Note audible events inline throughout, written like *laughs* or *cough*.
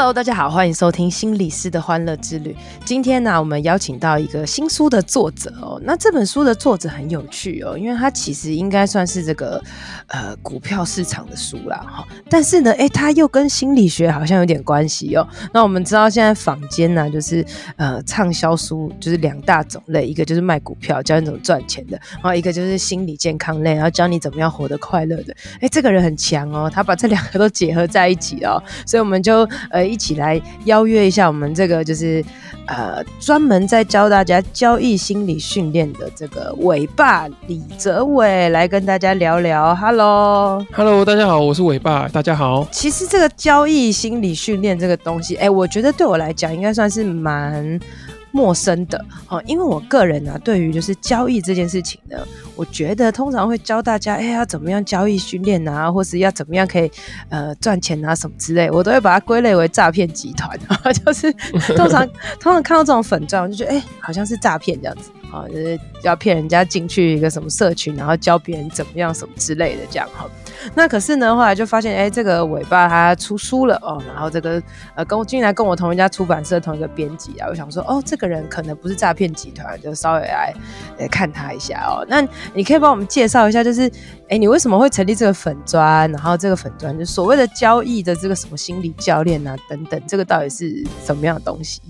Hello，大家好，欢迎收听心理师的欢乐之旅。今天呢，我们邀请到一个新书的作者哦。那这本书的作者很有趣哦，因为他其实应该算是这个呃股票市场的书啦哈。但是呢，诶，他又跟心理学好像有点关系哦。那我们知道现在坊间呢，就是呃畅销书就是两大种类，一个就是卖股票教你怎么赚钱的，然后一个就是心理健康类，然后教你怎么样活得快乐的。诶，这个人很强哦，他把这两个都结合在一起哦，所以我们就呃。一起来邀约一下我们这个就是呃专门在教大家交易心理训练的这个伟爸李哲伟来跟大家聊聊。Hello，Hello，大家好，我是伟爸，大家好。其实这个交易心理训练这个东西，哎、欸，我觉得对我来讲应该算是蛮。陌生的哦，因为我个人呢、啊，对于就是交易这件事情呢，我觉得通常会教大家，哎，要怎么样交易训练啊，或是要怎么样可以呃赚钱啊什么之类，我都会把它归类为诈骗集团，*laughs* 就是通常 *laughs* 通常看到这种粉状，就觉得哎，好像是诈骗这样子。啊，就是要骗人家进去一个什么社群，然后教别人怎么样什么之类的这样哈。那可是呢，后来就发现，哎、这个尾巴他出书了哦，然后这个呃，跟我竟然跟我同一家出版社同一个编辑啊，我想说，哦，这个人可能不是诈骗集团，就稍微来来看他一下哦。那你可以帮我们介绍一下，就是哎、你为什么会成立这个粉专？然后这个粉专就所谓的交易的这个什么心理教练啊等等，这个到底是什么样的东西？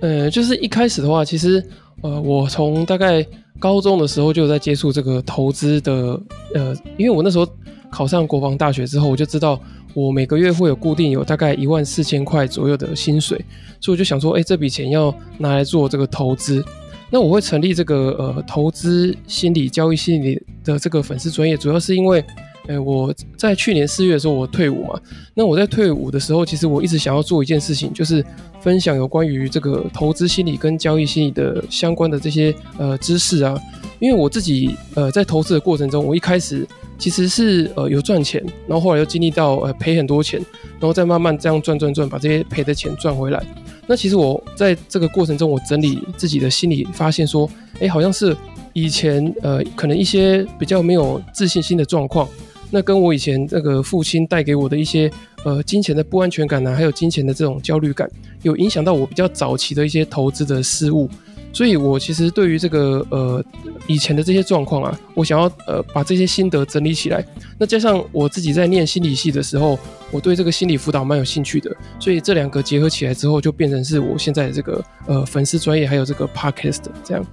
呃，就是一开始的话，其实。呃，我从大概高中的时候就在接触这个投资的，呃，因为我那时候考上国防大学之后，我就知道我每个月会有固定有大概一万四千块左右的薪水，所以我就想说，哎，这笔钱要拿来做这个投资，那我会成立这个呃投资心理交易心理的这个粉丝专业，主要是因为。哎，我在去年四月的时候，我退伍嘛。那我在退伍的时候，其实我一直想要做一件事情，就是分享有关于这个投资心理跟交易心理的相关的这些呃知识啊。因为我自己呃在投资的过程中，我一开始其实是呃有赚钱，然后后来又经历到呃赔很多钱，然后再慢慢这样赚赚赚，把这些赔的钱赚回来。那其实我在这个过程中，我整理自己的心理，发现说，哎，好像是以前呃可能一些比较没有自信心的状况。那跟我以前这个父亲带给我的一些呃金钱的不安全感呢、还有金钱的这种焦虑感，有影响到我比较早期的一些投资的事物，所以我其实对于这个呃以前的这些状况啊，我想要呃把这些心得整理起来。那加上我自己在念心理系的时候，我对这个心理辅导蛮有兴趣的，所以这两个结合起来之后，就变成是我现在的这个呃粉丝专业还有这个 podcast 这样。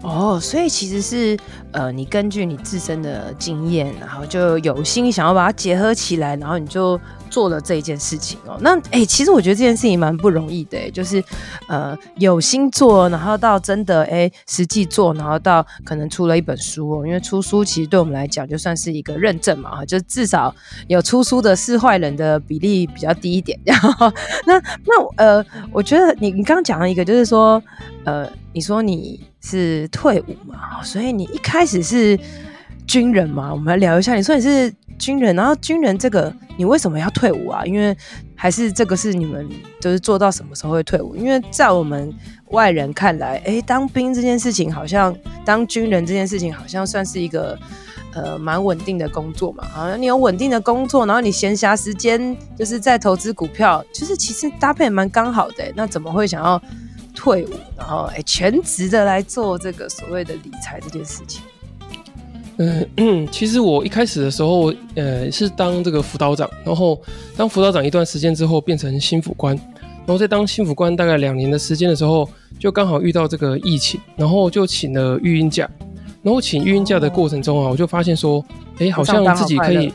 哦，所以其实是呃，你根据你自身的经验，然后就有心想要把它结合起来，然后你就做了这一件事情哦。那哎、其实我觉得这件事情蛮不容易的，就是呃有心做，然后到真的哎、实际做，然后到可能出了一本书哦。因为出书其实对我们来讲就算是一个认证嘛，就至少有出书的是坏人的比例比较低一点。*laughs* 然后那那呃，我觉得你你刚刚讲了一个，就是说呃，你说你。是退伍嘛？所以你一开始是军人嘛？我们来聊一下。你说你是军人，然后军人这个你为什么要退伍啊？因为还是这个是你们就是做到什么时候会退伍？因为在我们外人看来，哎、当兵这件事情好像当军人这件事情好像算是一个呃蛮稳定的工作嘛。好像你有稳定的工作，然后你闲暇时间就是在投资股票，就是其实搭配蛮刚好的、那怎么会想要？退伍，然后哎，全职的来做这个所谓的理财这件事情。嗯嗯，其实我一开始的时候，呃，是当这个辅导长，然后当辅导长一段时间之后，变成新辅官，然后在当新辅官大概两年的时间的时候，就刚好遇到这个疫情，然后就请了育婴假，然后请育婴假的过程中啊，我就发现说，哎，好像自己可以，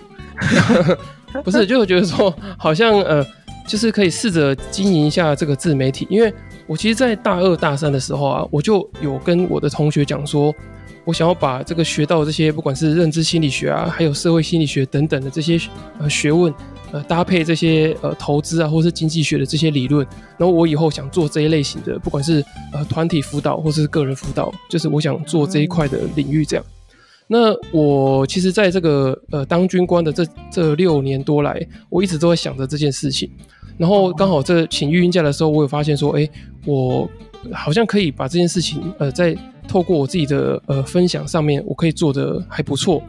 *laughs* 不是，就觉得说，好像呃，就是可以试着经营一下这个自媒体，因为。我其实，在大二大三的时候啊，我就有跟我的同学讲说，我想要把这个学到这些，不管是认知心理学啊，还有社会心理学等等的这些呃学问，呃，搭配这些呃投资啊，或是经济学的这些理论，然后我以后想做这一类型的，不管是呃团体辅导或是个人辅导，就是我想做这一块的领域这样。那我其实在这个呃当军官的这这六年多来，我一直都在想着这件事情。然后刚好这请育婴假的时候，我有发现说，哎，我好像可以把这件事情呃在透过我自己的呃分享上面，我可以做得还不错。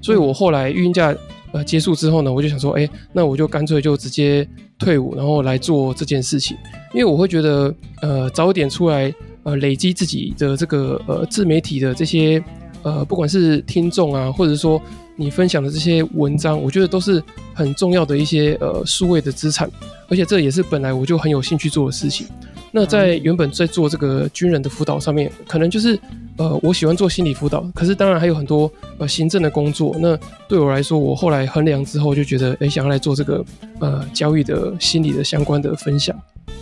所以我后来育婴假呃结束之后呢，我就想说，哎，那我就干脆就直接退伍，然后来做这件事情。因为我会觉得，呃，早一点出来，呃，累积自己的这个呃自媒体的这些。呃，不管是听众啊，或者说你分享的这些文章，我觉得都是很重要的一些呃数位的资产，而且这也是本来我就很有兴趣做的事情。那在原本在做这个军人的辅导上面，可能就是呃我喜欢做心理辅导，可是当然还有很多呃行政的工作。那对我来说，我后来衡量之后就觉得，哎，想要来做这个呃交易的心理的相关的分享。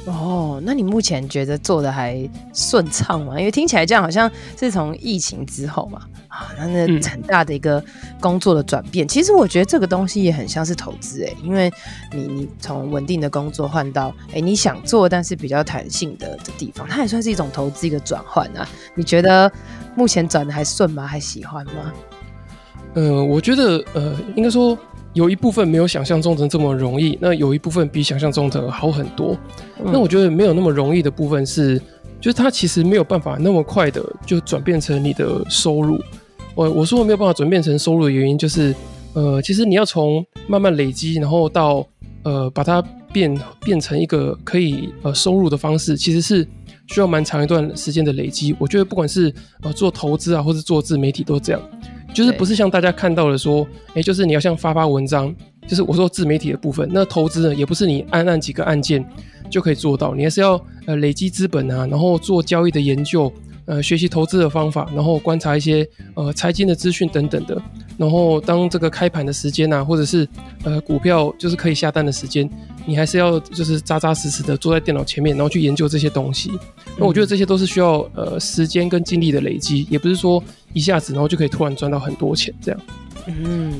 哦，那你目前觉得做的还顺畅吗？因为听起来这样好像是从疫情之后嘛，啊，那那很大的一个工作的转变。嗯、其实我觉得这个东西也很像是投资哎、欸，因为你你从稳定的工作换到哎、欸、你想做但是比较弹性的的地方，它也算是一种投资一个转换啊。你觉得目前转的还顺吗？还喜欢吗？嗯、呃，我觉得呃，应该说。有一部分没有想象中的这么容易，那有一部分比想象中的好很多。嗯、那我觉得没有那么容易的部分是，就是它其实没有办法那么快的就转变成你的收入。我我说我没有办法转变成收入的原因就是，呃，其实你要从慢慢累积，然后到呃把它变变成一个可以呃收入的方式，其实是需要蛮长一段时间的累积。我觉得不管是呃做投资啊，或是做自媒体都这样。就是不是像大家看到的说，哎、欸，就是你要像发发文章，就是我说自媒体的部分，那投资呢，也不是你按按几个按键就可以做到，你还是要呃累积资本啊，然后做交易的研究，呃，学习投资的方法，然后观察一些呃财经的资讯等等的，然后当这个开盘的时间啊，或者是呃股票就是可以下单的时间，你还是要就是扎扎实实的坐在电脑前面，然后去研究这些东西。那我觉得这些都是需要呃时间跟精力的累积，也不是说。一下子，然后就可以突然赚到很多钱，这样。嗯，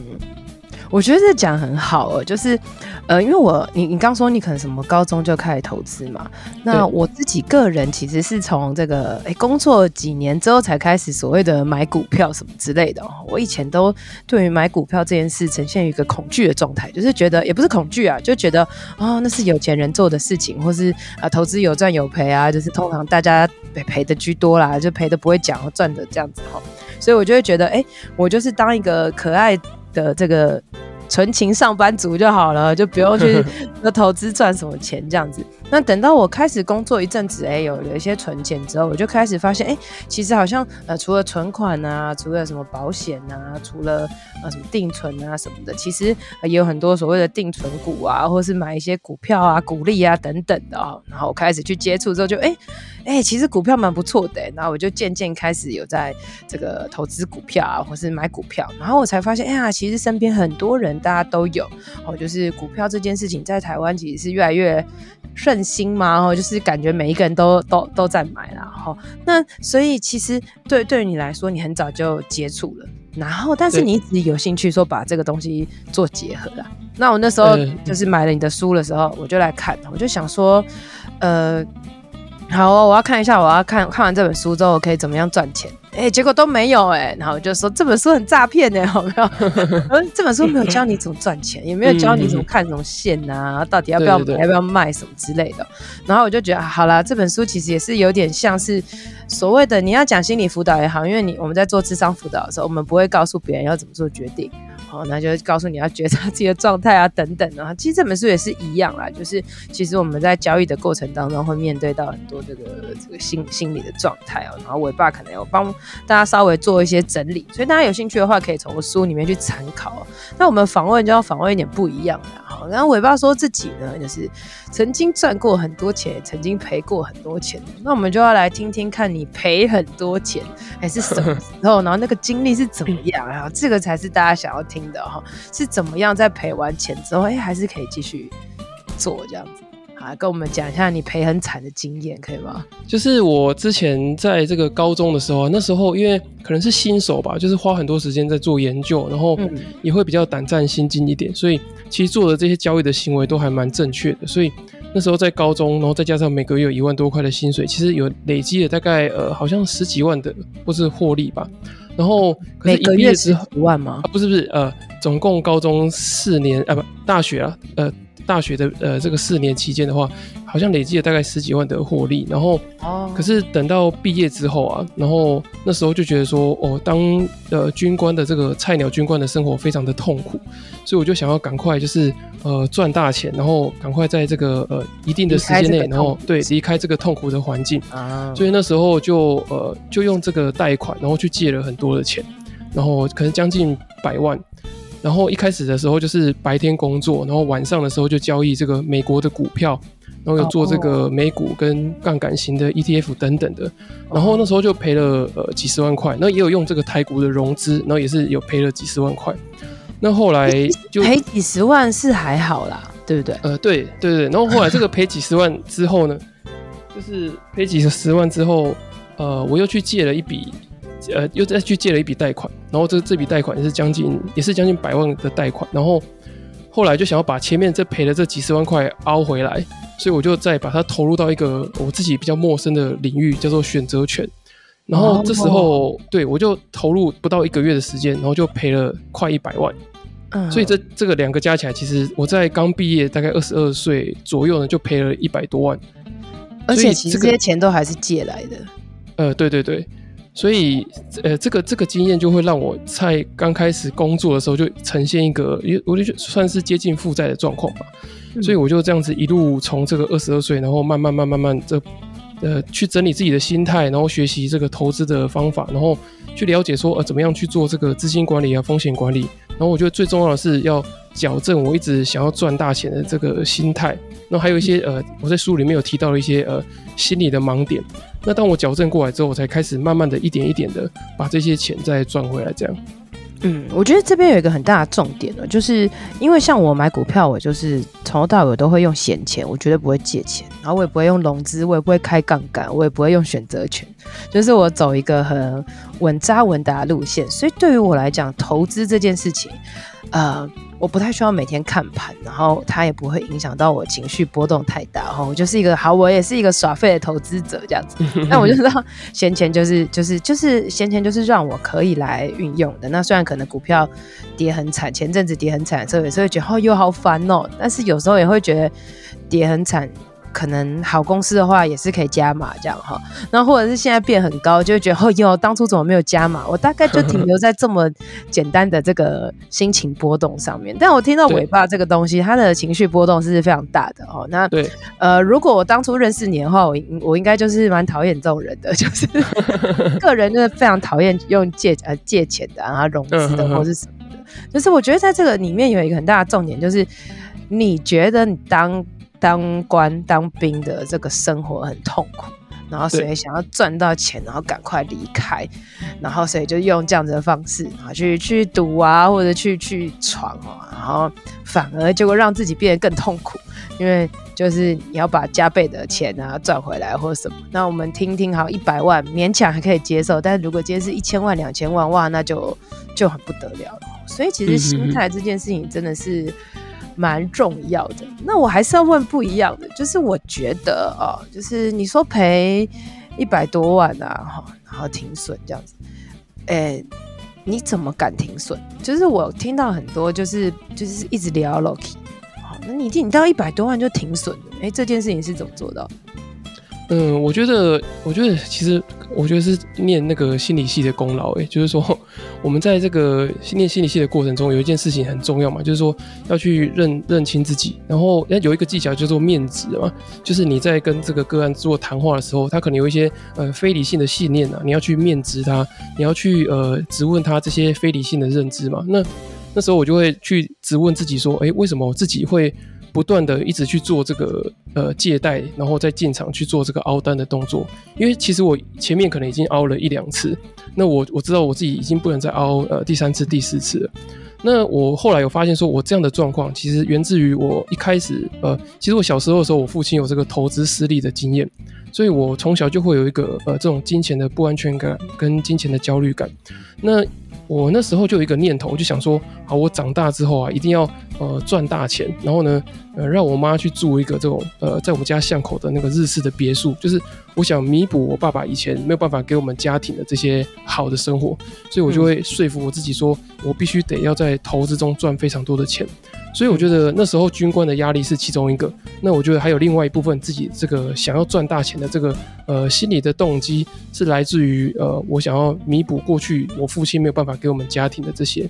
我觉得这讲很好哦，就是，呃，因为我你你刚说你可能什么高中就开始投资嘛，那我自己个人其实是从这个哎工作几年之后才开始所谓的买股票什么之类的哦。我以前都对于买股票这件事呈现一个恐惧的状态，就是觉得也不是恐惧啊，就觉得哦那是有钱人做的事情，或是啊投资有赚有赔啊，就是通常大家赔赔的居多啦，就赔的不会讲，赚的这样子哈。所以我就会觉得，哎、欸，我就是当一个可爱的这个纯情上班族就好了，就不用去 *laughs* 投资赚什么钱这样子。那等到我开始工作一阵子，哎、欸，有了一些存钱之后，我就开始发现，哎、其实好像呃，除了存款啊，除了什么保险啊，除了呃什么定存啊什么的，其实、也有很多所谓的定存股啊，或是买一些股票啊、股利啊等等的啊、喔。然后我开始去接触之后就，哎哎，其实股票蛮不错的、然后我就渐渐开始有在这个投资股票啊，或是买股票。然后我才发现，哎呀，其实身边很多人大家都有哦，就是股票这件事情在台湾其实是越来越。顺心嘛，哈，就是感觉每一个人都都都在买啦，哈。那所以其实对对于你来说，你很早就接触了，然后但是你一直有兴趣说把这个东西做结合啦。那我那时候就是买了你的书的时候，我就来看，我就想说，呃，好哦，我要看一下，我要看看完这本书之后，我可以怎么样赚钱。哎、欸，结果都没有哎、欸，然后我就说这本书很诈骗哎，好没有？*laughs* 这本书没有教你怎么赚钱，也没有教你怎么看什么线啊，到底要不要买，要不要卖什么之类的。然后我就觉得，好啦，这本书其实也是有点像是所谓的你要讲心理辅导也好，因为你我们在做智商辅导的时候，我们不会告诉别人要怎么做决定。哦，那就告诉你要觉察自己的状态啊，等等啊。其实这本书也是一样啦，就是其实我们在交易的过程当中会面对到很多这个这个心心理的状态哦。然后尾爸可能有帮大家稍微做一些整理，所以大家有兴趣的话，可以从书里面去参考。那我们访问就要访问一点不一样的。好，然后尾爸说自己呢，就是曾经赚过很多钱，也曾经赔过很多钱。那我们就要来听听看你赔很多钱还是什么时候，然后那个经历是怎么样啊？这个才是大家想要听。的哈是怎么样，在赔完钱之后，哎、欸，还是可以继续做这样子啊？跟我们讲一下你赔很惨的经验，可以吗？就是我之前在这个高中的时候，那时候因为可能是新手吧，就是花很多时间在做研究，然后也会比较胆战心惊一点，所以其实做的这些交易的行为都还蛮正确的。所以那时候在高中，然后再加上每个月有一万多块的薪水，其实有累积了大概呃好像十几万的或是获利吧。然然后可是一每个月十万吗？啊，不是不是，呃，总共高中四年啊，不，大学啊，呃。大学的呃这个四年期间的话，好像累积了大概十几万的获利，然后，可是等到毕业之后啊，然后那时候就觉得说，哦，当呃军官的这个菜鸟军官的生活非常的痛苦，所以我就想要赶快就是呃赚大钱，然后赶快在这个呃一定的时间内，然后对离开这个痛苦的环境。啊，所以那时候就呃就用这个贷款，然后去借了很多的钱，然后可能将近百万。然后一开始的时候就是白天工作，然后晚上的时候就交易这个美国的股票，然后有做这个美股跟杠杆型的 ETF 等等的，然后那时候就赔了呃几十万块，那也有用这个台股的融资，然后也是有赔了几十万块。那后来就赔几十万是还好啦，对不对？呃，对对对。然后后来这个 *laughs* 赔几十万之后呢，就是赔几十万之后，呃，我又去借了一笔。呃，又再去借了一笔贷款，然后这这笔贷款也是将近，也是将近百万的贷款，然后后来就想要把前面这赔的这几十万块凹回来，所以我就再把它投入到一个我自己比较陌生的领域，叫做选择权。然后这时候，对，我就投入不到一个月的时间，然后就赔了快一百万。嗯，所以这这个两个加起来，其实我在刚毕业大概二十二岁左右呢，就赔了一百多万。而且其实这些钱都还是借来的。呃，对对对。所以，呃，这个这个经验就会让我在刚开始工作的时候就呈现一个，我就算是接近负债的状况吧。嗯。所以我就这样子一路从这个二十二岁，然后慢慢慢慢慢这，呃，去整理自己的心态，然后学习这个投资的方法，然后去了解说，呃，怎么样去做这个资金管理啊、风险管理。然后我觉得最重要的是要矫正我一直想要赚大钱的这个心态。然后还有一些呃，我在书里面有提到了一些呃心理的盲点。那当我矫正过来之后，我才开始慢慢的一点一点的把这些钱再赚回来，这样。嗯，我觉得这边有一个很大的重点呢，就是因为像我买股票，我就是从头到尾都会用闲钱，我绝对不会借钱，然后我也不会用融资，我也不会开杠杆，我也不会用选择权，就是我走一个很稳扎稳打的路线。所以对于我来讲，投资这件事情，呃。我不太需要每天看盘，然后它也不会影响到我情绪波动太大。然后我就是一个好，我也是一个耍废的投资者这样子。*laughs* 那我就知道闲钱就是就是就是闲钱就是让我可以来运用的。那虽然可能股票跌很惨，前阵子跌很惨，的时候有时候会觉得哦又好烦哦。但是有时候也会觉得跌很惨。可能好公司的话也是可以加码这样哈，然后或者是现在变很高，就会觉得哦哟，当初怎么没有加码？我大概就停留在这么简单的这个心情波动上面。但我听到尾巴这个东西，它的情绪波动是非常大的哦。那对，呃，如果我当初认识你的话，我我应该就是蛮讨厌这种人的，*laughs* 就是个人就是非常讨厌用借呃借钱的啊融资的或是什么的。就是我觉得在这个里面有一个很大的重点，就是你觉得你当。当官当兵的这个生活很痛苦，然后所以想要赚到钱，然后赶快离开，然后所以就用这样子的方式啊去去赌啊，或者去去闯啊，然后反而就会让自己变得更痛苦，因为就是你要把加倍的钱啊赚回来或者什么。那我们听听好，一百万勉强还可以接受，但是如果今天是一千万、两千万，哇，那就就很不得了了。所以其实心态这件事情真的是。蛮重要的，那我还是要问不一样的，就是我觉得哦，就是你说赔一百多万啊，哈，然后停损这样子，哎、你怎么敢停损？就是我听到很多，就是就是一直聊 Loki，好，那你听你到一百多万就停损，哎、欸，这件事情是怎么做到？嗯，我觉得，我觉得其实，我觉得是念那个心理系的功劳诶，就是说，我们在这个念心理系的过程中，有一件事情很重要嘛，就是说要去认认清自己，然后要有一个技巧叫做面质嘛，就是你在跟这个个案做谈话的时候，他可能有一些呃非理性的信念啊，你要去面质他，你要去呃质问他这些非理性的认知嘛，那那时候我就会去质问自己说，诶，为什么我自己会？不断的一直去做这个呃借贷，然后再进场去做这个凹单的动作，因为其实我前面可能已经凹了一两次，那我我知道我自己已经不能再凹呃第三次、第四次了。那我后来有发现说，我这样的状况其实源自于我一开始呃，其实我小时候的时候，我父亲有这个投资失利的经验，所以我从小就会有一个呃这种金钱的不安全感跟金钱的焦虑感。那我那时候就有一个念头，我就想说，好，我长大之后啊，一定要呃赚大钱，然后呢，呃，让我妈去住一个这种呃，在我们家巷口的那个日式的别墅，就是我想弥补我爸爸以前没有办法给我们家庭的这些好的生活，所以我就会说服我自己说，我必须得要在投资中赚非常多的钱。所以我觉得那时候军官的压力是其中一个，那我觉得还有另外一部分自己这个想要赚大钱的这个呃心理的动机是来自于呃我想要弥补过去我父亲没有办法给我们家庭的这些。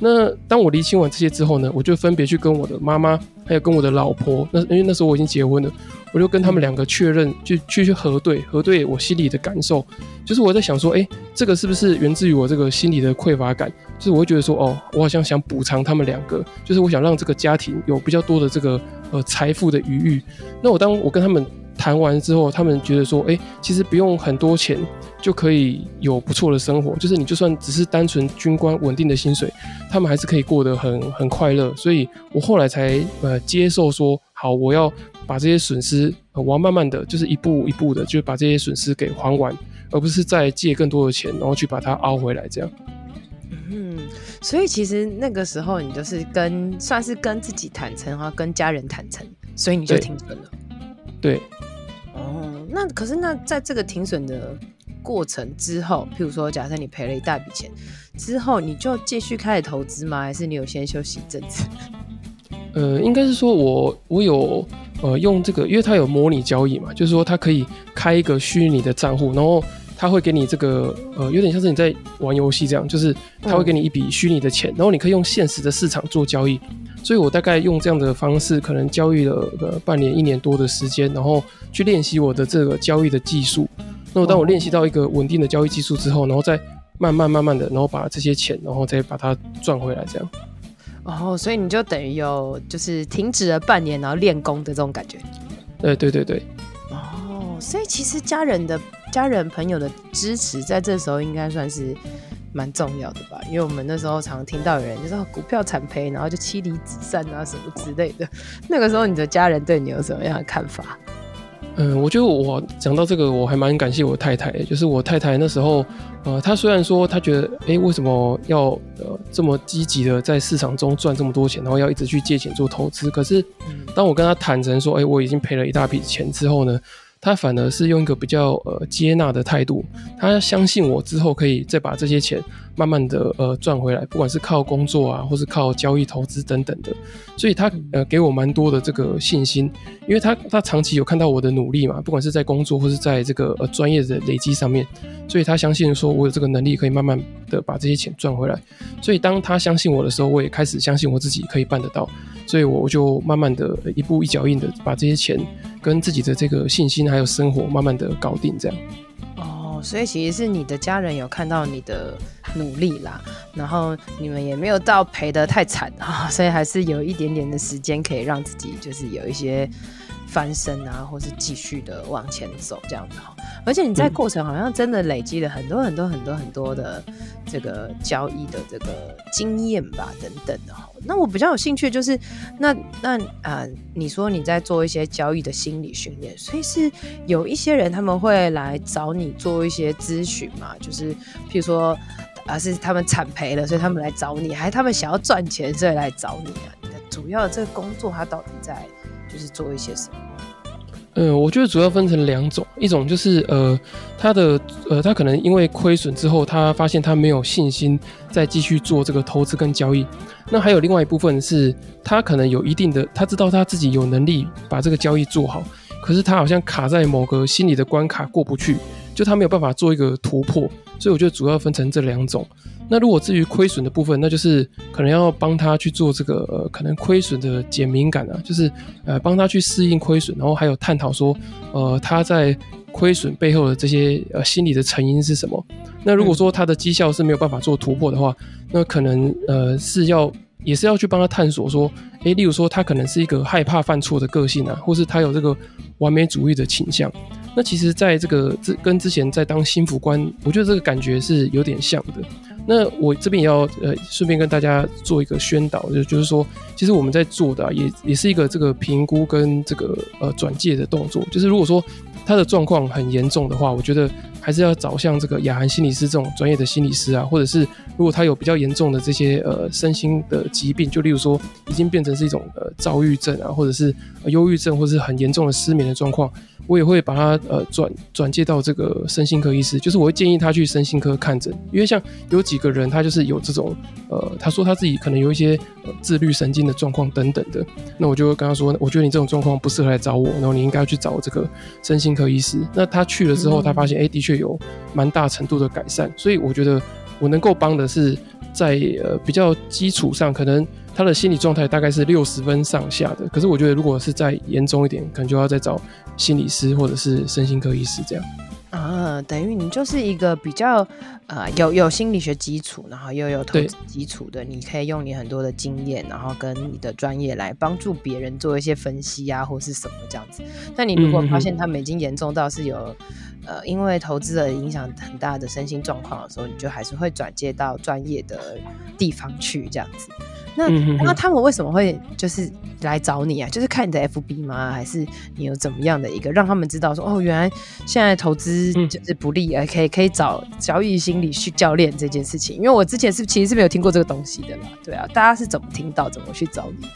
那当我厘清完这些之后呢，我就分别去跟我的妈妈，还有跟我的老婆，那因为那时候我已经结婚了，我就跟他们两个确认，去去去核对核对我心里的感受，就是我在想说，诶，这个是不是源自于我这个心理的匮乏感？就是我会觉得说，哦，我好像想补偿他们两个，就是我想让这个家庭有比较多的这个呃财富的余裕。那我当我跟他们。谈完之后，他们觉得说，哎、欸，其实不用很多钱就可以有不错的生活，就是你就算只是单纯军官稳定的薪水，他们还是可以过得很很快乐。所以我后来才呃接受说，好，我要把这些损失，呃、我要慢慢的就是一步一步的就把这些损失给还完，而不是再借更多的钱，然后去把它凹回来这样。嗯，所以其实那个时候你就是跟算是跟自己坦诚，然后跟家人坦诚，所以你就停损了。对。对哦，那可是那在这个停损的过程之后，譬如说，假设你赔了一大笔钱之后，你就继续开始投资吗？还是你有先休息一阵子？呃，应该是说我我有呃用这个，因为它有模拟交易嘛，就是说它可以开一个虚拟的账户，然后它会给你这个呃有点像是你在玩游戏这样，就是它会给你一笔虚拟的钱，嗯、然后你可以用现实的市场做交易。所以我大概用这样的方式，可能交易了个半年、一年多的时间，然后去练习我的这个交易的技术。那么当我练习到一个稳定的交易技术之后，然后再慢慢慢慢的，然后把这些钱，然后再把它赚回来，这样。哦，所以你就等于有就是停止了半年，然后练功的这种感觉。对对对对。哦，所以其实家人的家人朋友的支持，在这时候应该算是。蛮重要的吧，因为我们那时候常听到有人就说股票惨赔，然后就妻离子散啊什么之类的。*laughs* 那个时候你的家人对你有什么样的看法？嗯，我觉得我讲到这个，我还蛮感谢我太太，就是我太太那时候，呃，她虽然说她觉得，哎，为什么要呃这么积极的在市场中赚这么多钱，然后要一直去借钱做投资？可是当我跟她坦诚说，哎，我已经赔了一大笔钱之后呢，他反而是用一个比较呃接纳的态度，他相信我之后可以再把这些钱慢慢的呃赚回来，不管是靠工作啊，或是靠交易投资等等的，所以他呃给我蛮多的这个信心，因为他他长期有看到我的努力嘛，不管是在工作或是在这个呃专业的累积上面，所以他相信说我有这个能力可以慢慢的把这些钱赚回来，所以当他相信我的时候，我也开始相信我自己可以办得到，所以我就慢慢的一步一脚印的把这些钱跟自己的这个信心。还有生活，慢慢的搞定这样。哦，所以其实是你的家人有看到你的努力啦，然后你们也没有到赔的太惨啊，所以还是有一点点的时间可以让自己就是有一些。翻身啊，或是继续的往前走，这样子哈。而且你在过程好像真的累积了很多很多很多很多的这个交易的这个经验吧，等等的哈。那我比较有兴趣就是，那那啊、你说你在做一些交易的心理训练，所以是有一些人他们会来找你做一些咨询嘛？就是譬如说，而、呃、是他们惨赔了，所以他们来找你，还是他们想要赚钱，所以来找你啊？你的主要这个工作，它到底在？就是做一些什么？嗯，我觉得主要分成两种，一种就是呃，他的呃，他可能因为亏损之后，他发现他没有信心再继续做这个投资跟交易。那还有另外一部分是，他可能有一定的，他知道他自己有能力把这个交易做好，可是他好像卡在某个心理的关卡过不去，就他没有办法做一个突破。所以我觉得主要分成这两种。那如果至于亏损的部分，那就是可能要帮他去做这个呃，可能亏损的减敏感啊，就是呃帮他去适应亏损，然后还有探讨说，呃他在亏损背后的这些呃心理的成因是什么。那如果说他的绩效是没有办法做突破的话，那可能呃是要也是要去帮他探索说，诶，例如说他可能是一个害怕犯错的个性啊，或是他有这个完美主义的倾向。那其实在这个之跟之前在当心辅官，我觉得这个感觉是有点像的。那我这边也要呃顺便跟大家做一个宣导，就就是说，其实我们在做的、也也是一个这个评估跟这个呃转介的动作。就是如果说他的状况很严重的话，我觉得还是要找像这个雅涵心理师这种专业的心理师啊，或者是如果他有比较严重的这些呃身心的疾病，就例如说已经变成是一种呃躁郁症啊，或者是忧郁症，或者是很严重的失眠的状况，我也会把他呃转转介到这个身心科医师，就是我会建议他去身心科看诊，因为像有几个人他就是有这种呃，他说他自己可能有一些呃自律神经的状况等等的，那我就会跟他说，我觉得你这种状况不适合来找我，然后你应该要去找这个身心科医师。那他去了之后，他发现哎、欸，的确有蛮大程度的改善，所以我觉得我能够帮的是在呃比较基础上，可能他的心理状态大概是六十分上下的，可是我觉得如果是再严重一点，可能就要再找心理师或者是身心科医师这样。啊，等于你就是一个比较呃有有心理学基础，然后又有投资基础的，你可以用你很多的经验，然后跟你的专业来帮助别人做一些分析啊，或是什么这样子。那你如果发现他们已经严重到是有呃因为投资而影响很大的身心状况的时候，你就还是会转介到专业的地方去这样子。那那他们为什么会就是来找你啊？就是看你的 FB 吗？还是你有怎么样的一个让他们知道说哦，原来现在投资就是不利，嗯可以可以找交易心理去教练这件事情？因为我之前是其实是没有听过这个东西的啦。对啊，大家是怎么听到，怎么去找你的？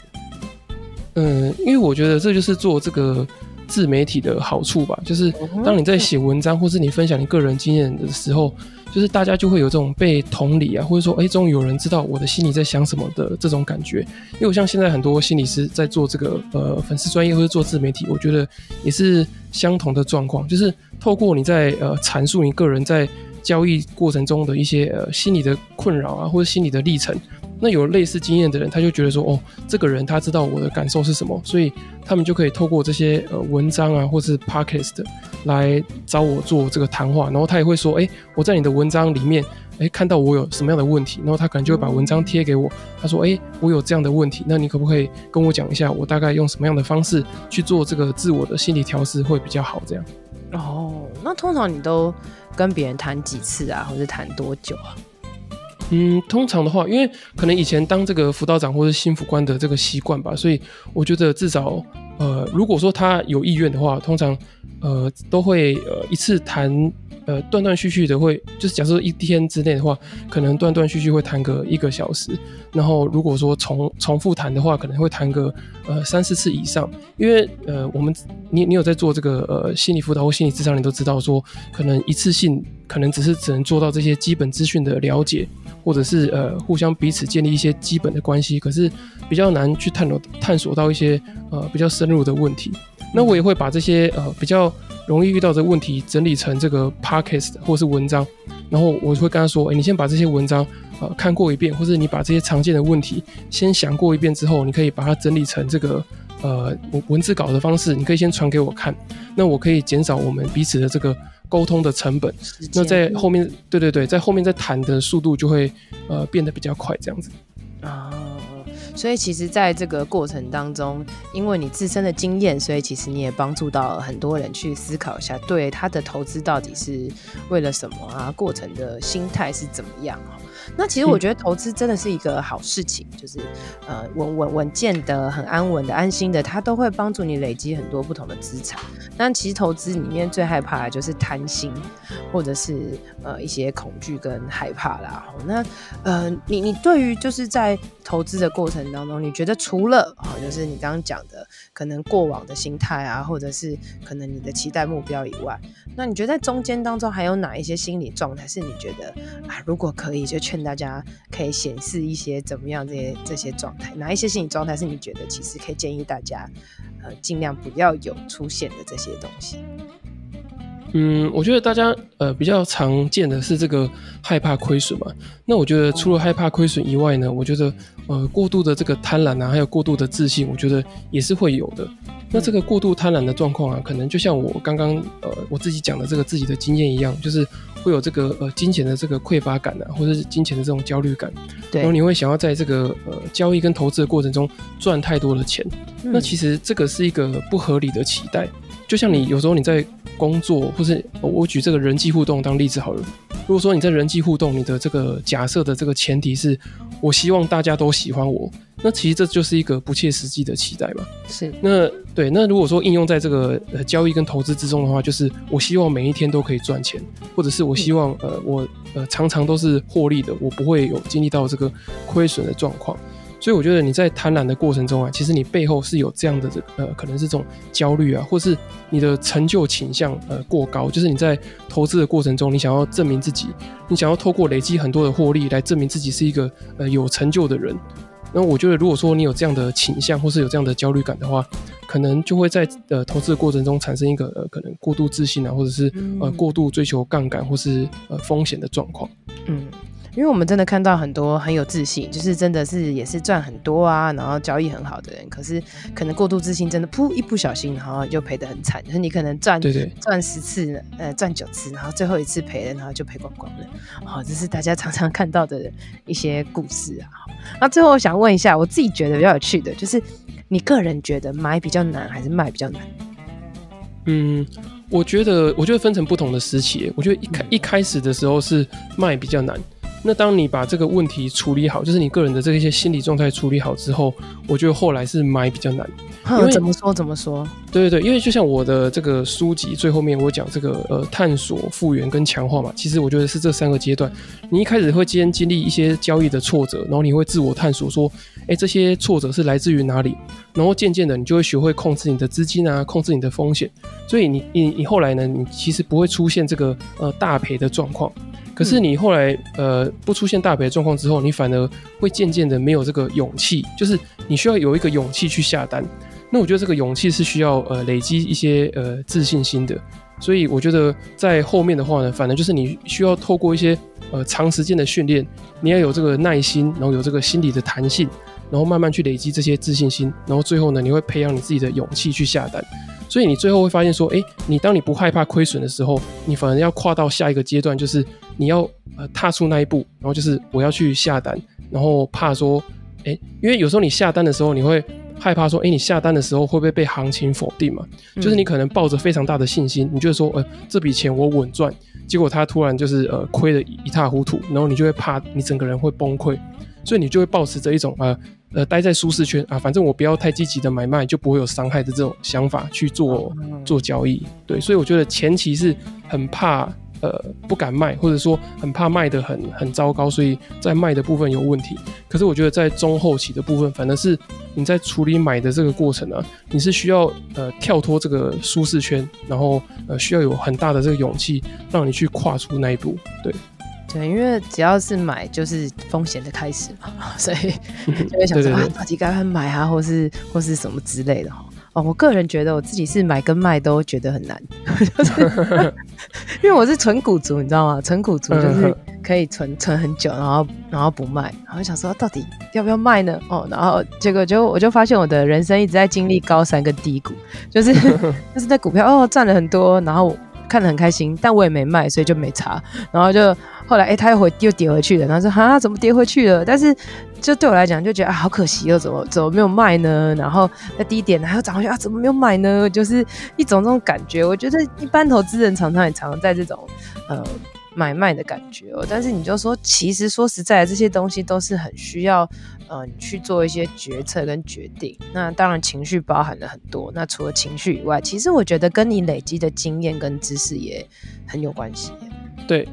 嗯，因为我觉得这就是做这个自媒体的好处吧，就是当你在写文章或是你分享你个人经验的时候。就是大家就会有这种被同理啊，或者说，哎，终于有人知道我的心里在想什么的这种感觉。因为我像现在很多心理师在做这个呃粉丝专业或者做自媒体，我觉得也是相同的状况，就是透过你在呃阐述你个人在交易过程中的一些呃心理的困扰啊，或者心理的历程。那有类似经验的人，他就觉得说，哦，这个人他知道我的感受是什么，所以他们就可以透过这些呃文章啊，或是 podcast 来找我做这个谈话。然后他也会说，哎，我在你的文章里面，哎，看到我有什么样的问题，然后他可能就会把文章贴给我。他说，哎，我有这样的问题，那你可不可以跟我讲一下，我大概用什么样的方式去做这个自我的心理调试会比较好？这样。哦，那通常你都跟别人谈几次啊，或者谈多久啊？嗯，通常的话，因为可能以前当这个辅导长或者心辅官的这个习惯吧，所以我觉得至少，呃，如果说他有意愿的话，通常，呃，都会呃一次谈。呃，断断续续的会，就是假设一天之内的话，可能断断续续会谈个一个小时。然后如果说重重复谈的话，可能会谈个呃三四次以上。因为呃，我们你你有在做这个呃心理辅导或心理咨商，你都知道说，可能一次性可能只是只能做到这些基本资讯的了解，或者是呃互相彼此建立一些基本的关系，可是比较难去探索探索到一些呃比较深入的问题。那我也会把这些呃比较。容易遇到的问题整理成这个 podcast 或是文章，然后我会跟他说：“诶，你先把这些文章呃看过一遍，或者你把这些常见的问题先想过一遍之后，你可以把它整理成这个呃文字稿的方式，你可以先传给我看，那我可以减少我们彼此的这个沟通的成本。那在后面，对对对，在后面再谈的速度就会呃变得比较快，这样子啊。”所以其实，在这个过程当中，因为你自身的经验，所以其实你也帮助到很多人去思考一下，对他的投资到底是为了什么啊？过程的心态是怎么样？那其实我觉得投资真的是一个好事情，嗯、就是呃稳稳稳健的、很安稳的、安心的，它都会帮助你累积很多不同的资产。但其实投资里面最害怕的就是贪心，或者是呃一些恐惧跟害怕啦。那呃你你对于就是在投资的过程当中，你觉得除了啊、哦、就是你刚刚讲的可能过往的心态啊，或者是可能你的期待目标以外，那你觉得在中间当中还有哪一些心理状态是你觉得啊如果可以就全劝大家可以显示一些怎么样这些这些状态，哪一些心理状态是你觉得其实可以建议大家，呃，尽量不要有出现的这些东西？嗯，我觉得大家呃比较常见的是这个害怕亏损嘛。那我觉得除了害怕亏损以外呢，我觉得呃过度的这个贪婪啊，还有过度的自信，我觉得也是会有的。那这个过度贪婪的状况啊，可能就像我刚刚呃我自己讲的这个自己的经验一样，就是会有这个呃金钱的这个匮乏感啊，或者是金钱的这种焦虑感。对。然后你会想要在这个呃交易跟投资的过程中赚太多的钱，嗯。那其实这个是一个不合理的期待。就像你有时候你在工作，或是我举这个人际互动当例子好了。如果说你在人际互动，你的这个假设的这个前提是我希望大家都喜欢我。那其实这就是一个不切实际的期待嘛。是。那对，那如果说应用在这个呃交易跟投资之中的话，就是我希望每一天都可以赚钱，或者是我希望呃我呃常常都是获利的，我不会有经历到这个亏损的状况。所以我觉得你在贪婪的过程中啊，其实你背后是有这样的这个呃，可能是这种焦虑啊，或是你的成就倾向呃过高，就是你在投资的过程中，你想要证明自己，你想要透过累积很多的获利来证明自己是一个呃有成就的人。那我觉得如果说你有这样的倾向，或是有这样的焦虑感的话，可能就会在呃投资的过程中产生一个呃可能过度自信啊，或者是呃过度追求杠杆或是呃风险的状况。嗯。因为我们真的看到很多很有自信，就是真的是也是赚很多啊，然后交易很好的人，可是可能过度自信，真的噗一不小心，然后就赔得很惨。就是你可能赚赚十次，呃赚九次，然后最后一次赔了，然后就赔光光了。好、哦，这是大家常常看到的一些故事啊。那最后我想问一下，我自己觉得比较有趣的，就是你个人觉得买比较难还是卖比较难？嗯，我觉得我觉得分成不同的时期。我觉得一开、嗯、一开始的时候是卖比较难。那当你把这个问题处理好，就是你个人的这些心理状态处理好之后，我觉得后来是买比较难。因为怎么说怎么说？对对对，因为就像我的这个书籍最后面我讲这个呃探索、复原跟强化嘛，其实我觉得是这三个阶段。你一开始会先经历一些交易的挫折，然后你会自我探索说，哎，这些挫折是来自于哪里？然后渐渐的你就会学会控制你的资金啊，控制你的风险。所以你你你后来呢，你其实不会出现这个呃大赔的状况。可是你后来呃不出现大赔的状况之后，你反而会渐渐的没有这个勇气，就是你需要有一个勇气去下单。那我觉得这个勇气是需要呃累积一些呃自信心的。所以我觉得在后面的话呢，反正就是你需要透过一些呃长时间的训练，你要有这个耐心，然后有这个心理的弹性，然后慢慢去累积这些自信心，然后最后呢，你会培养你自己的勇气去下单。所以你最后会发现说，诶，你当你不害怕亏损的时候，你反而要跨到下一个阶段，就是你要呃踏出那一步，然后就是我要去下单，然后怕说，诶，因为有时候你下单的时候，你会害怕说，诶，你下单的时候会不会被行情否定嘛？就是你可能抱着非常大的信心，你就说，呃，这笔钱我稳赚，结果他突然就是呃亏得一塌糊涂，然后你就会怕你整个人会崩溃，所以你就会保持着一种呃。呃，待在舒适圈啊，反正我不要太积极的买卖，就不会有伤害的这种想法去做做交易。对，所以我觉得前期是很怕，呃，不敢卖，或者说很怕卖的很很糟糕，所以在卖的部分有问题。可是我觉得在中后期的部分，反而是你在处理买的这个过程啊，你是需要呃跳脱这个舒适圈，然后呃需要有很大的这个勇气，让你去跨出那一步。对。对，因为只要是买，就是风险的开始嘛，*laughs* 所以 *laughs* 就会想说啊，到底该不该买啊，或是或是什么之类的哈。哦，我个人觉得我自己是买跟卖都觉得很难，就是 *laughs* 因为我是纯股族，你知道吗？纯股族就是可以存存很久，然后然后不卖，然后想说到底要不要卖呢？哦，然后结果就我就发现我的人生一直在经历高山跟低谷，就是就是在股票哦赚了很多，然后看得很开心，但我也没卖，所以就没查，然后就。后来，哎、他，又回又跌回去了。然后说，哈，怎么跌回去了？但是，就对我来讲，就觉得啊，好可惜，哦怎么怎么没有卖呢？然后在低点还要涨回去啊，怎么没有买呢？就是一种这种感觉。我觉得一般投资人常常也常常在这种呃买卖的感觉哦。但是你就说，其实说实在的，这些东西都是很需要呃你去做一些决策跟决定。那当然，情绪包含了很多。那除了情绪以外，其实我觉得跟你累积的经验跟知识也很有关系。对。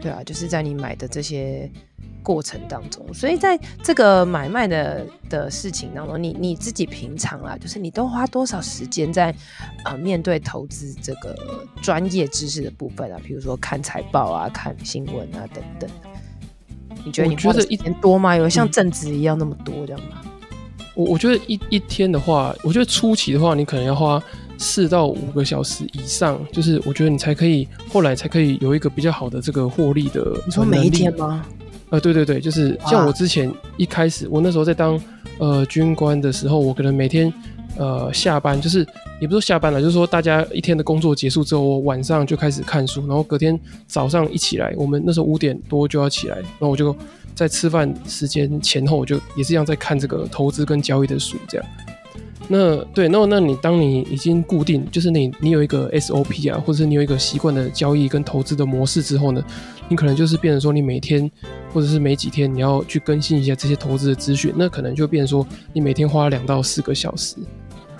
对啊，就是在你买的这些过程当中，所以在这个买卖的的事情当中，你你自己平常啊，就是你都花多少时间在呃面对投资这个专业知识的部分啊？比如说看财报啊、看新闻啊等等。你觉得你花的一天多吗？有像正职一样那么多这样吗？我我觉得一一天的话，我觉得初期的话，你可能要花。四到五个小时以上，就是我觉得你才可以，后来才可以有一个比较好的这个获利的。你说每一天吗？呃，对对对，就是像我之前一开始，我那时候在当呃军官的时候，我可能每天呃下班，就是也不是说下班了，就是说大家一天的工作结束之后，我晚上就开始看书，然后隔天早上一起来，我们那时候五点多就要起来，然后我就在吃饭时间前后，我就也是一样在看这个投资跟交易的书这样。那对，那那你当你已经固定，就是你你有一个 SOP 啊，或者是你有一个习惯的交易跟投资的模式之后呢，你可能就是变成说，你每天或者是每几天你要去更新一下这些投资的资讯，那可能就变成说，你每天花两到四个小时。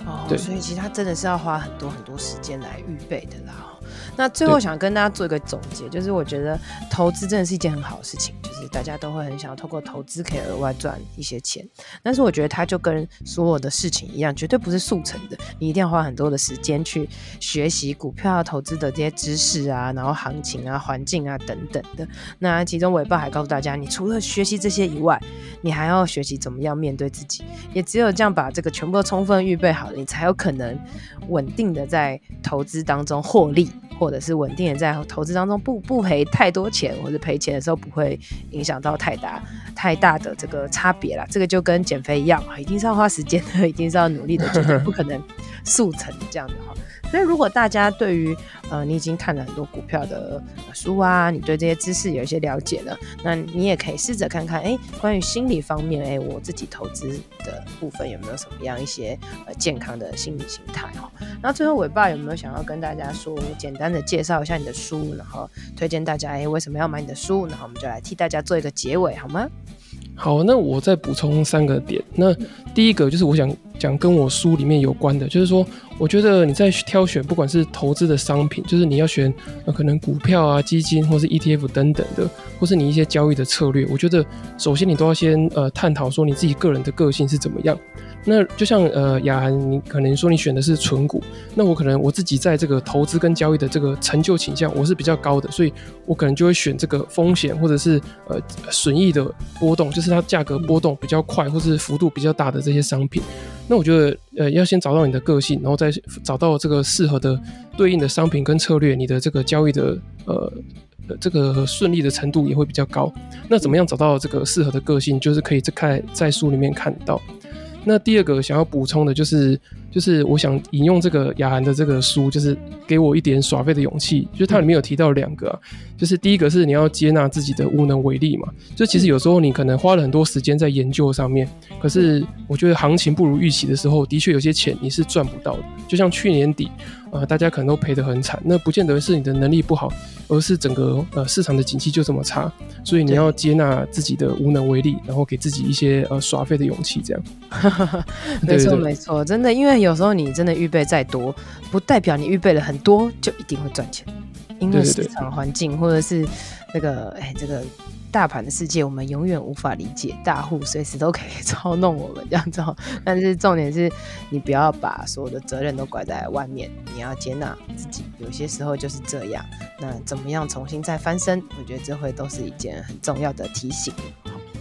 哦，对，所以其实它真的是要花很多很多时间来预备的啦。那最后想跟大家做一个总结，就是我觉得投资真的是一件很好的事情，就是大家都会很想要透过投资可以额外赚一些钱。但是我觉得它就跟所有的事情一样，绝对不是速成的，你一定要花很多的时间去学习股票投资的这些知识啊，然后行情啊、环境啊等等的。那其中尾巴还告诉大家，你除了学习这些以外，你还要学习怎么样面对自己。也只有这样把这个全部都充分预备好了，你才有可能稳定的在投资当中获利。或或者是稳定的在投资当中不不赔太多钱，或者赔钱的时候不会影响到太大太大的这个差别啦。这个就跟减肥一样，一定是要花时间的，一定是要努力的，绝对不可能速成这样的哈。所以，如果大家对于呃你已经看了很多股票的书啊，你对这些知识有一些了解了，那你也可以试着看看，哎，关于心理方面，哎，我自己投资的部分有没有什么样一些呃健康的心理心态哈。那最后尾巴有没有想要跟大家说，简单的介绍一下你的书，然后推荐大家，哎，为什么要买你的书？然后我们就来替大家做一个结尾，好吗？好，那我再补充三个点。那第一个就是我想讲跟我书里面有关的，就是说，我觉得你在挑选不管是投资的商品，就是你要选呃可能股票啊、基金或是 ETF 等等的，或是你一些交易的策略，我觉得首先你都要先呃探讨说你自己个人的个性是怎么样。那就像呃雅涵，你可能说你选的是存股，那我可能我自己在这个投资跟交易的这个成就倾向我是比较高的，所以我可能就会选这个风险或者是呃损益的波动，就是它价格波动比较快或是幅度比较大的这些商品。那我觉得呃要先找到你的个性，然后再找到这个适合的对应的商品跟策略，你的这个交易的呃这个顺利的程度也会比较高。那怎么样找到这个适合的个性，就是可以在看在书里面看到。那第二个想要补充的就是，就是我想引用这个雅涵的这个书，就是给我一点耍废的勇气。就是它里面有提到两个，就是第一个是你要接纳自己的无能为力嘛。就其实有时候你可能花了很多时间在研究上面，可是我觉得行情不如预期的时候，的确有些钱你是赚不到的。就像去年底。呃，大家可能都赔得很惨，那不见得是你的能力不好，而是整个呃市场的景气就这么差，所以你要接纳自己的无能为力，然后给自己一些呃耍废的勇气，这样。*laughs* 没错没错，真的，因为有时候你真的预备再多，不代表你预备了很多就一定会赚钱，因为市场环境或者是那个哎这个。大盘的世界，我们永远无法理解。大户随时都可以 *laughs* 操弄我们这样子，但是重点是你不要把所有的责任都拐在外面，你要接纳自己。有些时候就是这样，那怎么样重新再翻身？我觉得这会都是一件很重要的提醒。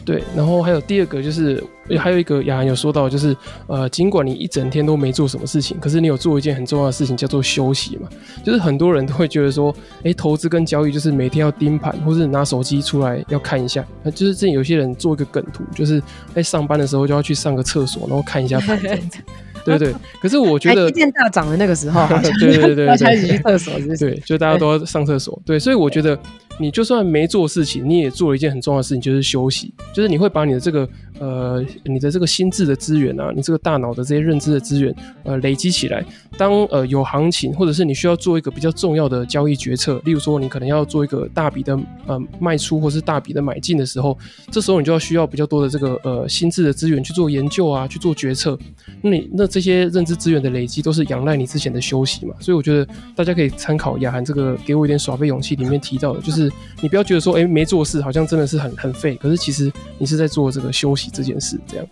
对，然后还有第二个就是，还有一个雅涵有说到，就是呃，尽管你一整天都没做什么事情，可是你有做一件很重要的事情，叫做休息嘛。就是很多人都会觉得说，哎，投资跟交易就是每天要盯盘，或是拿手机出来要看一下。那就是这有些人做一个梗图，就是在上班的时候就要去上个厕所，然后看一下盘这样子。对对，可是我觉得，一大涨的那个时候，*laughs* 对对对对，大家一起去厕所是是？对，就大家都要上厕所。对，所以我觉得。你就算没做事情，你也做了一件很重要的事情，就是休息。就是你会把你的这个呃，你的这个心智的资源啊，你这个大脑的这些认知的资源，呃，累积起来。当呃有行情，或者是你需要做一个比较重要的交易决策，例如说你可能要做一个大笔的呃卖出，或是大笔的买进的时候，这时候你就要需要比较多的这个呃心智的资源去做研究啊，去做决策。那你那这些认知资源的累积，都是仰赖你之前的休息嘛。所以我觉得大家可以参考雅涵这个给我一点耍废勇气里面提到的，就是你不要觉得说，哎、没做事好像真的是很很废，可是其实你是在做这个休息这件事，这样。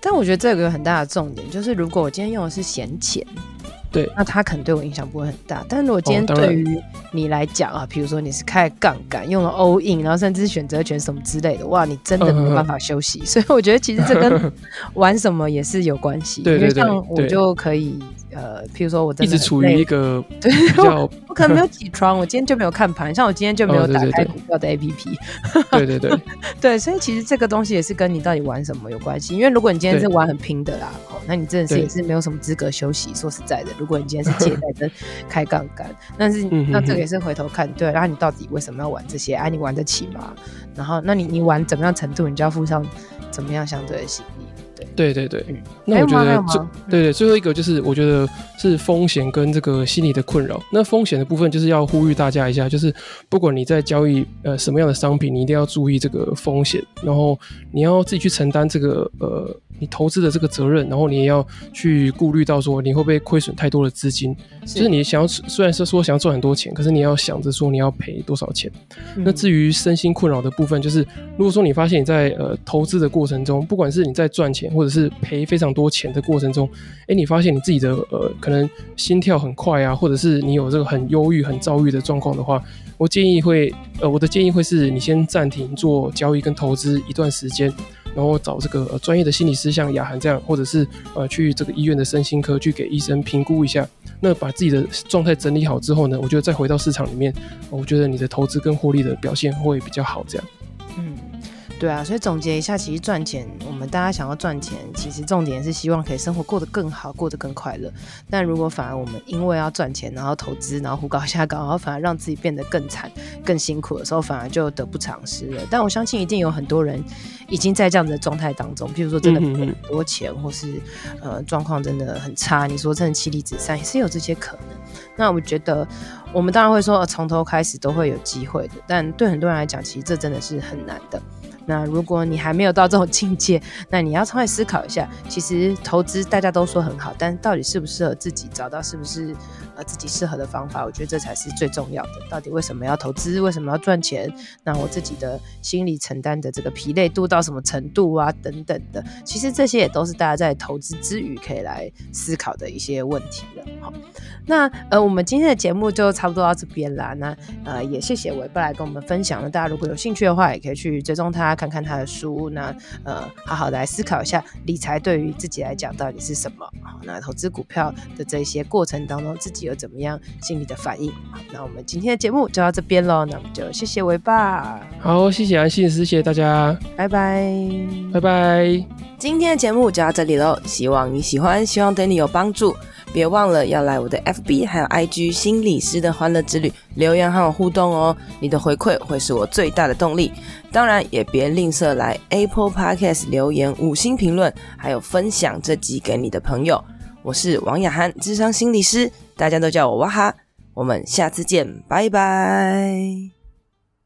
但我觉得这有个很大的重点，就是如果我今天用的是闲钱。对，那他可能对我影响不会很大，但是如果今天对于你来讲啊，比如说你是开杠杆，用了 all in，然后甚至选择权什么之类的，哇，你真的没有办法休息。所以我觉得其实这跟 *laughs* 玩什么也是有关系，因为像我就可以。呃，譬如说，我真的一直处于一个 *laughs* 对，我我可能没有起床，我今天就没有看盘，像我今天就没有打开股票的 APP。*laughs* 对对对，*laughs* 对，所以其实这个东西也是跟你到底玩什么有关系。因为如果你今天是玩很拼的啦，哦，那你真的是也是没有什么资格休息。说实在的，如果你今天是借贷跟开杠杆，但是那这个也是回头看，对，然后你到底为什么要玩这些？哎，你玩得起吗？然后，那你你玩怎么样程度，你就要付上怎么样相对的心力。对，对对。对，那我觉得最对对最后一个就是我觉得是风险跟这个心理的困扰。那风险的部分就是要呼吁大家一下，就是不管你在交易呃什么样的商品，你一定要注意这个风险，然后你要自己去承担这个呃你投资的这个责任，然后你也要去顾虑到说你会不会亏损太多的资金。是就是你想要虽然是说想要赚很多钱，可是你要想着说你要赔多少钱。嗯、那至于身心困扰的部分，就是如果说你发现你在呃投资的过程中，不管是你在赚钱或者是赔非常多钱的过程中，哎、欸，你发现你自己的呃可能心跳很快啊，或者是你有这个很忧郁、很躁郁的状况的话，我建议会呃我的建议会是你先暂停做交易跟投资一段时间，然后找这个呃专业的心理师像雅涵这样，或者是呃去这个医院的身心科去给医生评估一下。那把自己的状态整理好之后呢，我觉得再回到市场里面，我觉得你的投资跟获利的表现会比较好，这样。嗯。对啊，所以总结一下，其实赚钱，我们大家想要赚钱，其实重点是希望可以生活过得更好，过得更快乐。但如果反而我们因为要赚钱，然后投资，然后胡搞瞎搞，然后反而让自己变得更惨、更辛苦的时候，反而就得不偿失了。但我相信，一定有很多人已经在这样子的状态当中，譬如说真的很多钱，嗯、哼哼或是呃状况真的很差，你说真的妻离子散，也是有这些可能。那我觉得，我们当然会说，从头开始都会有机会的。但对很多人来讲，其实这真的是很难的。那如果你还没有到这种境界，那你要稍微思考一下，其实投资大家都说很好，但到底适不适合自己，找到是不是呃自己适合的方法，我觉得这才是最重要的。到底为什么要投资？为什么要赚钱？那我自己的心理承担的这个疲累度到什么程度啊？等等的，其实这些也都是大家在投资之余可以来思考的一些问题了。好，那呃我们今天的节目就差不多到这边啦。那呃也谢谢韦伯来跟我们分享了，大家如果有兴趣的话，也可以去追踪他。看看他的书，那呃，好好的来思考一下理财对于自己来讲到底是什么？好，那投资股票的这些过程当中，自己有怎么样心理的反应？好，那我们今天的节目就到这边喽，那我们就谢谢韦爸。好，谢谢安信师，谢谢大家，拜拜，拜拜。今天的节目就到这里喽，希望你喜欢，希望对你有帮助。别忘了要来我的 FB 还有 IG 心理师的欢乐之旅留言和我互动哦，你的回馈会是我最大的动力。当然也别吝啬来 Apple Podcast 留言五星评论，还有分享这集给你的朋友。我是王雅涵，智商心理师，大家都叫我哇哈。我们下次见，拜拜。